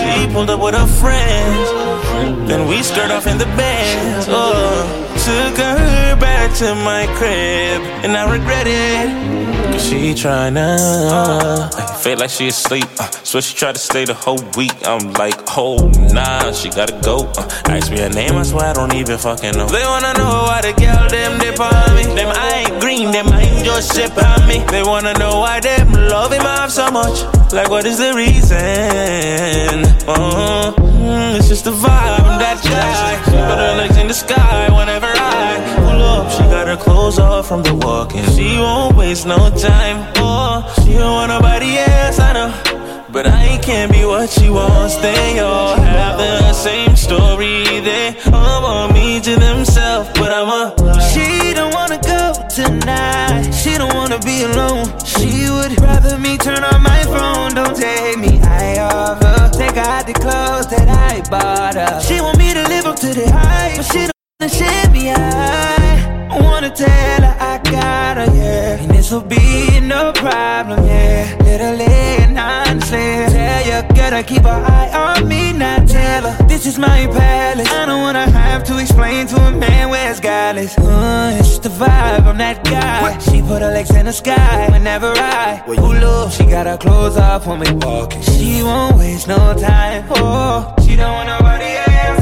she pulled up with her friends, then we skirt off in the bed. Oh took her back to my crib, and I regret it. Cause she tryna uh, feel like she asleep. Uh, so she tried to stay the whole week. I'm like, oh nah, she gotta go. Uh, ask me her name, I swear I don't even fucking know. They wanna know why the girl them dip on me. Them I ain't green, them I ain't just ship on me. They wanna know why them love him off so much. Like what is the reason? Uh, mm, it's just the vibe, I'm that guy. Put her legs in the sky whenever I pull up. She got her clothes off from the walking. She won't waste no time. Oh, she don't want nobody else, I know. But I can't be what she wants. They all have the same story. They all want me to themselves, but I'm a.
She don't wanna go tonight. She don't wanna be alone. She would rather me turn on my phone. Don't take her. Take the clothes that I bought her. She want me to live up to the hype, but she don't share me. I wanna tell her I got her, yeah. And this'll be no problem, yeah. Literally and honestly, tell you gotta keep an eye on me, not tell her this is my palace. I don't wanna have to explain to a man where it's godless. Uh, it's just the vibe, I'm that guy. She put her legs in the sky whenever I pull up. She got her clothes off when we walking. She won't waste no time. Oh, she don't want nobody else.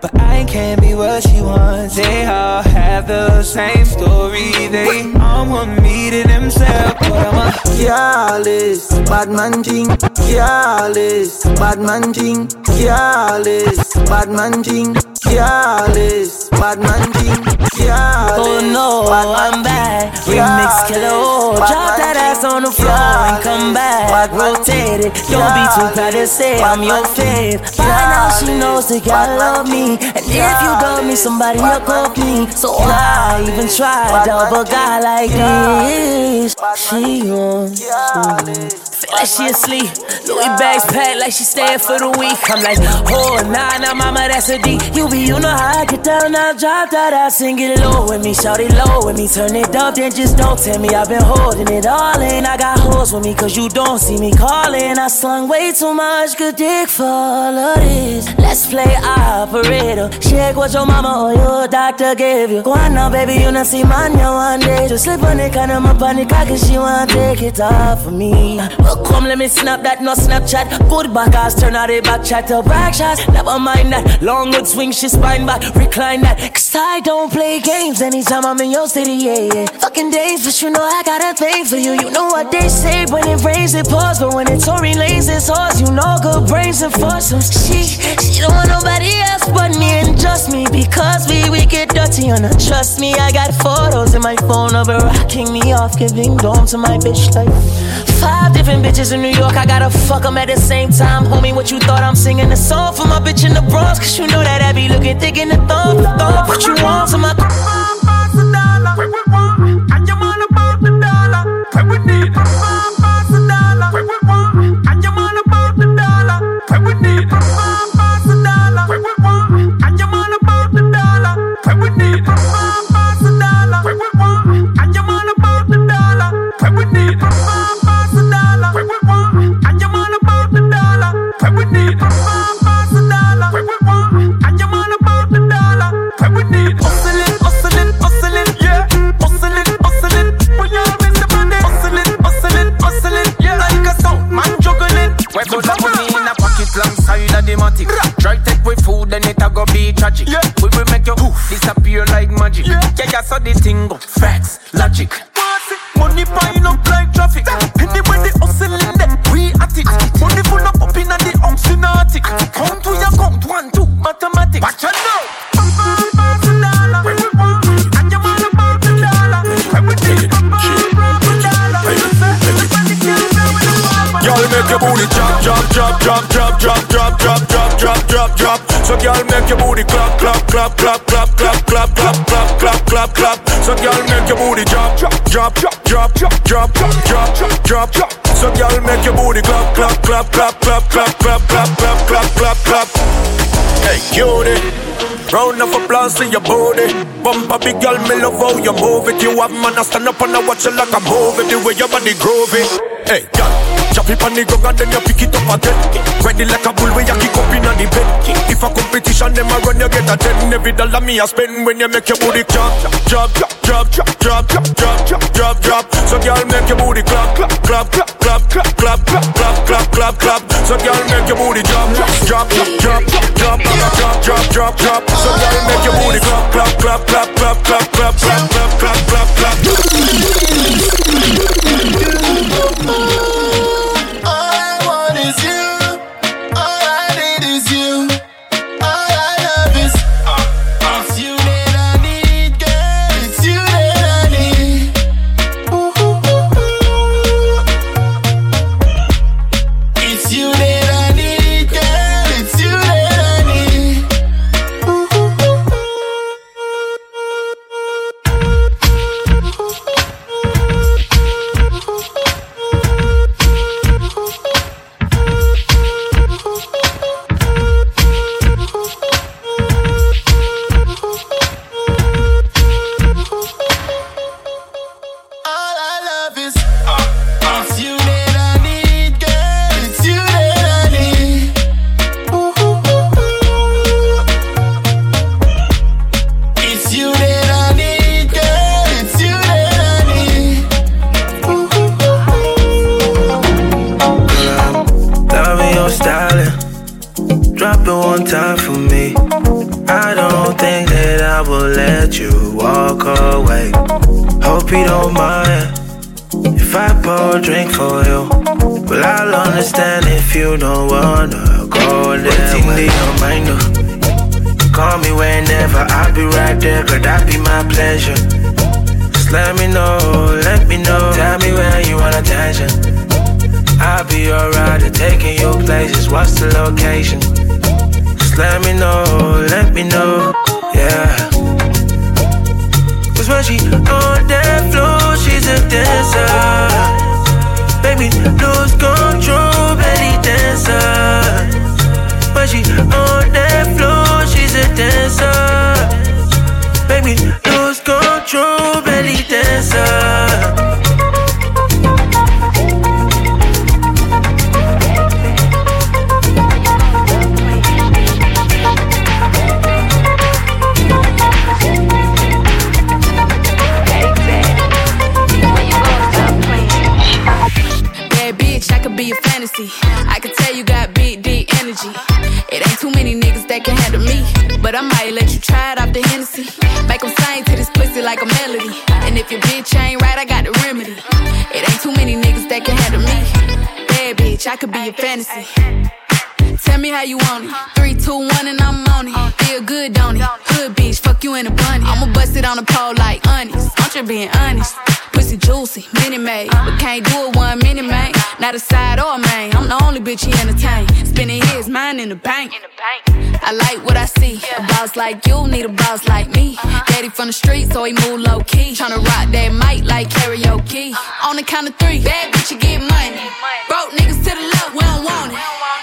But I can't be what she wants. They all have the same story. They all want me to themselves. But I'm a
Careless, bad man thing. Careless, bad man thing. Careless, bad man thing. Careless, bad man thing. Careless.
Oh no, I'm back. Remix killer. Oh, drop that ass on the floor and come back. Rotate it. Don't be too proud to say I'm your fave. By now she knows that God love me. And if you love me, somebody will call me. So why even try to a guy like this? She wants like she asleep. Louis bags packed like she staying for the week. I'm like, oh, nah, nah, mama, that's a D. You be, you know how I get down, now drop that out, sing it low with me, shout it low with me, turn it up, then just don't tell me I've been holding it all in. I got hoes with me, cause you don't see me calling. I slung way too much good dick for all of this. Let's play operator. Check what your mama or your doctor gave you. Go on now, baby, you not see you one day. Just slip on it, kind of on the cock, she wanna take it off of me. Come, let me snap that, no Snapchat. Good back ass, turn out the back chat back shots. Never mind that. Long good swing, she spine back, recline that. Cause I don't play games anytime I'm in your city, yeah, yeah. Fucking days, but you know I got a thing for you. You know what they say when it rains, it pours. But when it's Tory Lanez, it's horse. You know good brains and foursomes. She, she don't want nobody else but me and just me. Because we, we get dirty on her. Trust me, I got photos in my phone of her rocking me off, giving dome to my bitch like five different bitches in New York. I gotta fuck them at the same time. Homie, what you thought I'm singing a song for my bitch in the Bronx? Cause you know that I be looking thick in the thumb. thumb. What you want to my
Hustling,
drop, drop. So girl, make your booty clap, clap, clap, clap, clap, clap, clap, clap, clap, clap, clap, clap. So girl, make your booty drop, drop, drop, drop, drop, drop, drop, drop, drop, drop, drop. So girl, make your booty clap, clap, clap, clap, clap, clap, clap, clap, clap, clap, clap, clap. Hey, cutie. Round of applause to your booty. Bumper big girl, me love how you move it. You have man, I stand up and I watch you like a movie. The way your body groovy. Hey, girl, chop it on the ground then you pick it up again. Ready like a bull when you kick up in the bed. If a competition, them a run, you get a ten. Every dollar me a spend when you make your booty clap, drop, drop, drop, drop, drop, drop, drop, drop, drop. So girl, make your booty clap, clap, clap, clap, clap, clap, clap, clap, clap, clap, clap, clap. So girl, make your booty drop, drop, drop, drop, drop, drop, drop, drop, drop. So girl, make your booty clap, clap, clap, clap, clap, clap, clap, clap, clap, clap, clap, clap.
hold my hand. If I pour a drink for you, well, I'll understand if you don't wanna go there. Waiting to your mind. Call me whenever, I'll be right there, could that be my pleasure? Just let me know, let me know. Tell me where you want attention. I'll be alright rider, taking you places, what's the location? Just let me know, let me know, yeah dance when she on that floor. She's a dancer. Make
me lose control, belly dancer. When she on that floor, she's a dancer. Make me lose control, belly dancer.
I might let you try it off the Hennessy. Make them sing to this pussy like a melody. And if your bitch ain't right, I got the remedy. It ain't too many niggas that can handle me. Bad bitch, I could be your fantasy. Tell me how you want it. Three, two, one, and I'm on it. Feel good, don't it? Hood bitch, fuck you in a bunny. I'ma bust it on the pole like honest. I'm just being honest. Juicy, juicy, mini made. But can't do it one mini man. Not a side or a main. I'm the only bitch he entertain. Spinning his mind in the bank. I like what I see. A boss like you need a boss like me. Daddy from the street, so he move low key. Tryna rock that mic like karaoke. On the count of three, bad bitch, you get money. Broke niggas to the left, we don't want it.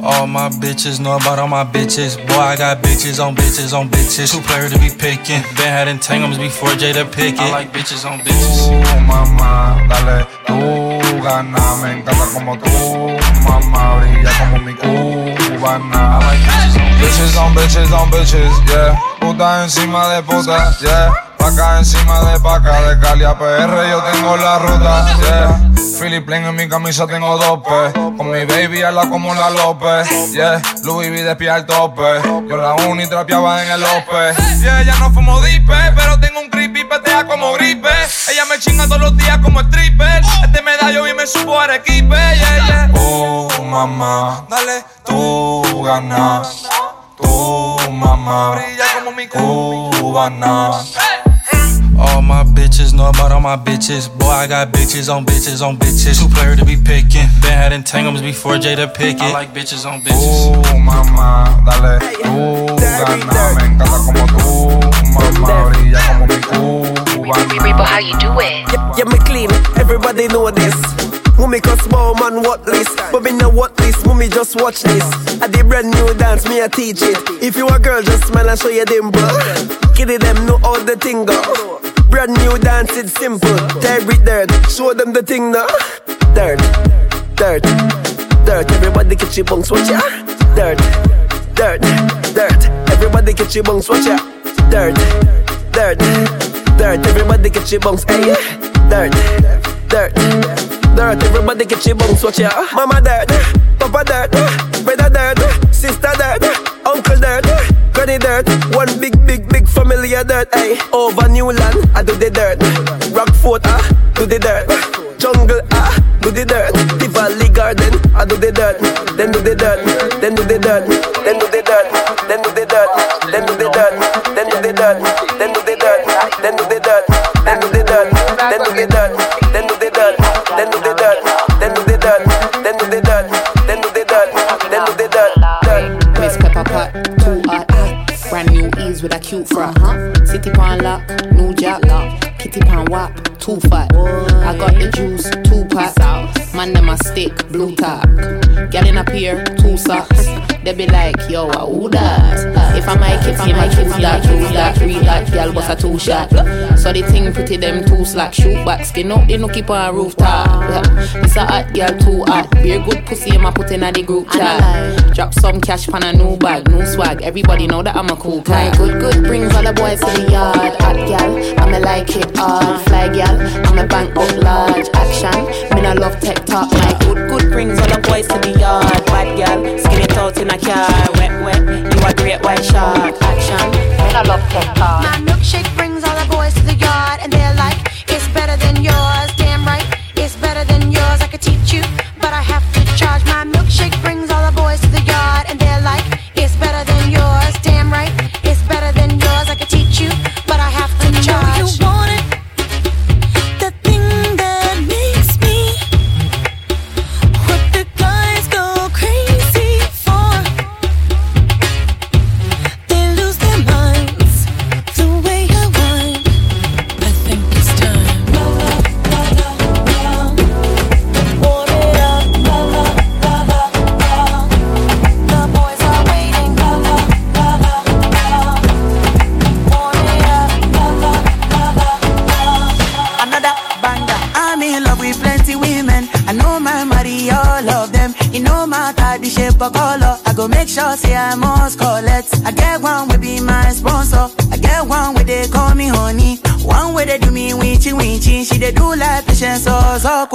All my bitches know about all my bitches. Boy, I got bitches on bitches on bitches. Two players to be picking. Been had entanglements before Jada Pinkett. I like bitches on bitches.
Ooh, mamá, dale, tú gana. Me encanta como tú, mamá, brilla como mi cubana. I like bitches on bitches on bitches on bitches, yeah. Puta encima de puta, yeah. Paca encima de paca, de Cali a PR yo tengo la ruta, yeah. Philip Lane en mi camisa tengo dope. Con mi baby la como la López, yeah. Louis V de pie al tope. Yo la uni trapeaba en el López. Yeah, ya no fumo dipe, pero tengo un creepy petea como gripe. Ella me chinga todos los días como stripper. Este medallo y me supo arequipe, yeah, yeah. Oh, mamá, dale, tú ganas. Tu mamá brilla como mi cubana.
All
my bitches, know about all my bitches. Boy, I got bitches on bitches on bitches. Two player to be picking. Been had entanglements before Jada Pinkett. I like bitches on bitches.
Uh, mamá, dale, tú gana. Me encanta como tú, mamá, brilla como
how you do it?
Yeah, yeah, me clean. Everybody know this. Mummy cause small man what list But me know what this, mummy just watch this. I did brand new dance, me I teach it. If you a girl just smile and show your dimple Kitty them know all the thing go. Brand new dance, it's simple. Tear it dirt, show them the thing now Dirt, dirt, dirt. Everybody get your bunks, watch ya. Dirt, dirt, dirt Everybody get your bones, watch ya Dirt, dirt, dirt. Everybody get your bunks, hey Dirt, dirt, dirt. Everybody get your bones, watch ya Mama dirt, Papa dirt Brother dirt, sister dirt Uncle dirt, granny dirt. One big, big, big family of dirt, hey Over Newland, I do the dirt. Rockfort, ah, do the dirt. Jungle, ah, do the dirt. Tivoli Garden, I do the dirt. Then do the dirt, then do the dirt Then do the dirt, then do the dirt Then do the dirt, then do the dirt Then do the dirt, then do the dirt Then do the dirt, then do the dirt Then do the dirt, then do the dirt Then do the dirt, then do the dirt dirt.
Miss Pepper Pot, too hot. Brand new ease with a cute frock. City pan lock, new jack. Kitty pan wap, too fat. I got the juice, two pack. Man, them a stick, blue tack. Get in up here, two socks. They be like, yo, uh, who that? If I might kids, you might choose that, choose that, read that, girl, what's a two shot? So the thing pretty, them two slack, shoot back, skin up, they no keep on rooftop. It's a hot girl, too hot. Beer good pussy, I'ma put in a the group chat. Drop some cash pan a new bag, new swag. Everybody know that I'm a cool guy. Good, good, brings all the boys to the yard. Hot girl, I'ma like it hard. Fly girl, I'ma bank up large. Action, me no love tech talk. My good, good brings all the boys to the yard. Bad girl, skin it out in a car. Wet, wet, you a great white shark. Action, me no love tech talk.
My milkshake brings all the boys to the yard, and they're like, it's better than yours. Damn right, it's better than yours. I could teach you,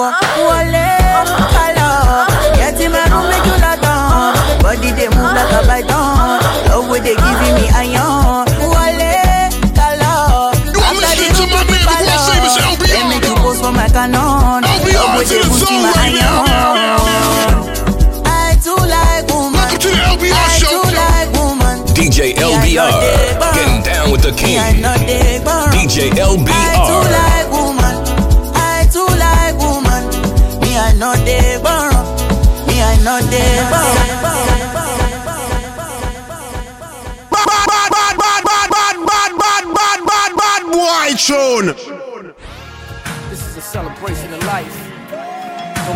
so kwa. Wale, hello. Get in my room make you lot on. Body they move like a python. Love where they giving me iron. Wale, hello. After they do me follow. They make you post for my canon. Love where they boost in my iron. I too like woman. Welcome to the LBR I show. too like woman.
DJ LBR, getting down with the king. DJ LBR.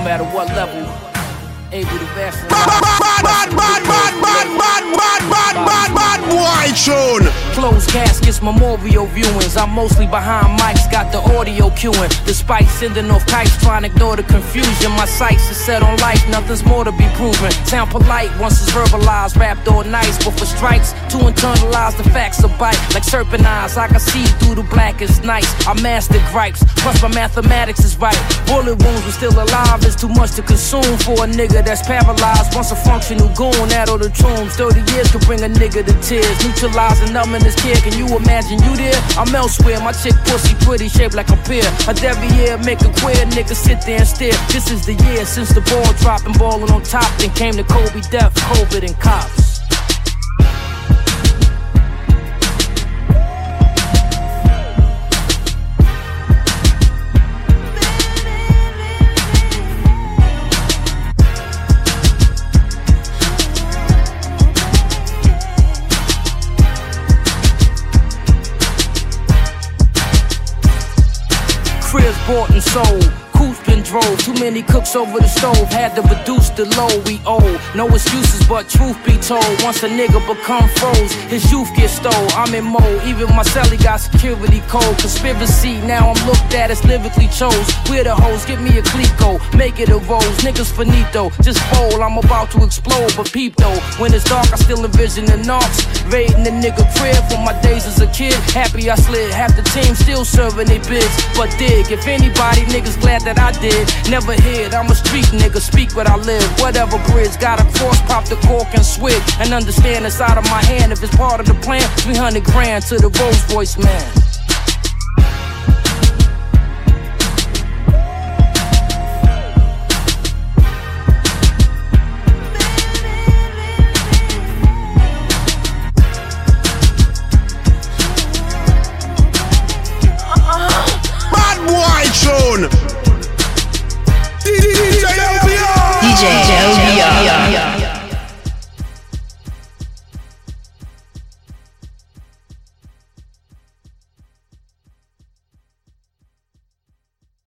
matter what level, able to
vast.
Closed caskets, memorial viewings. I'm mostly behind mics, got the audio cueing. Despite sending off kites, trying to ignore the confusion. My sights are set on life, nothing's more to be proven. Sound polite once it's verbalized, rapped all nice. But for strikes, to internalize the facts of bite. Like serpent eyes, I can see through the blackest nights. I mastered gripes, plus my mathematics is right. Bullet wounds were still alive, it's too much to consume for a nigga that's paralyzed. Once a functional goon, that or the tombs. 30 years could bring a nigga to tears. Neutralizing numbing this kid, can you imagine you there? I'm elsewhere, my chick pussy pretty, shaped like a pear. A every year make a queer nigga sit there and stare. This is the year since the ball dropped and balling on top. Then came the Kobe death, COVID, and cops. Sold. Coops been drove, too many cooks over the stove. Had to reduce the load we owe. No excuses, but truth be told. Once a nigga become froze, his youth gets stole. I'm in mode, even my celly got security code. Conspiracy, now I'm looked at as lyrically chose. We're the hoes, give me a clico, make it a rose. Niggas finito, just fold, I'm about to explode. But peep though, when it's dark, I still envision the knocks. Raiding the nigga crib from my days as a kid. Happy I slid, half the team still serving they bids. But dig, if anybody niggas glad that I did. Never hid, I'm a street nigga, speak what I live. Whatever bridge, got a cross, pop the cork and switch. And understand it's out of my hand if it's part of the plan. 300 grand to the Rolls Royce man.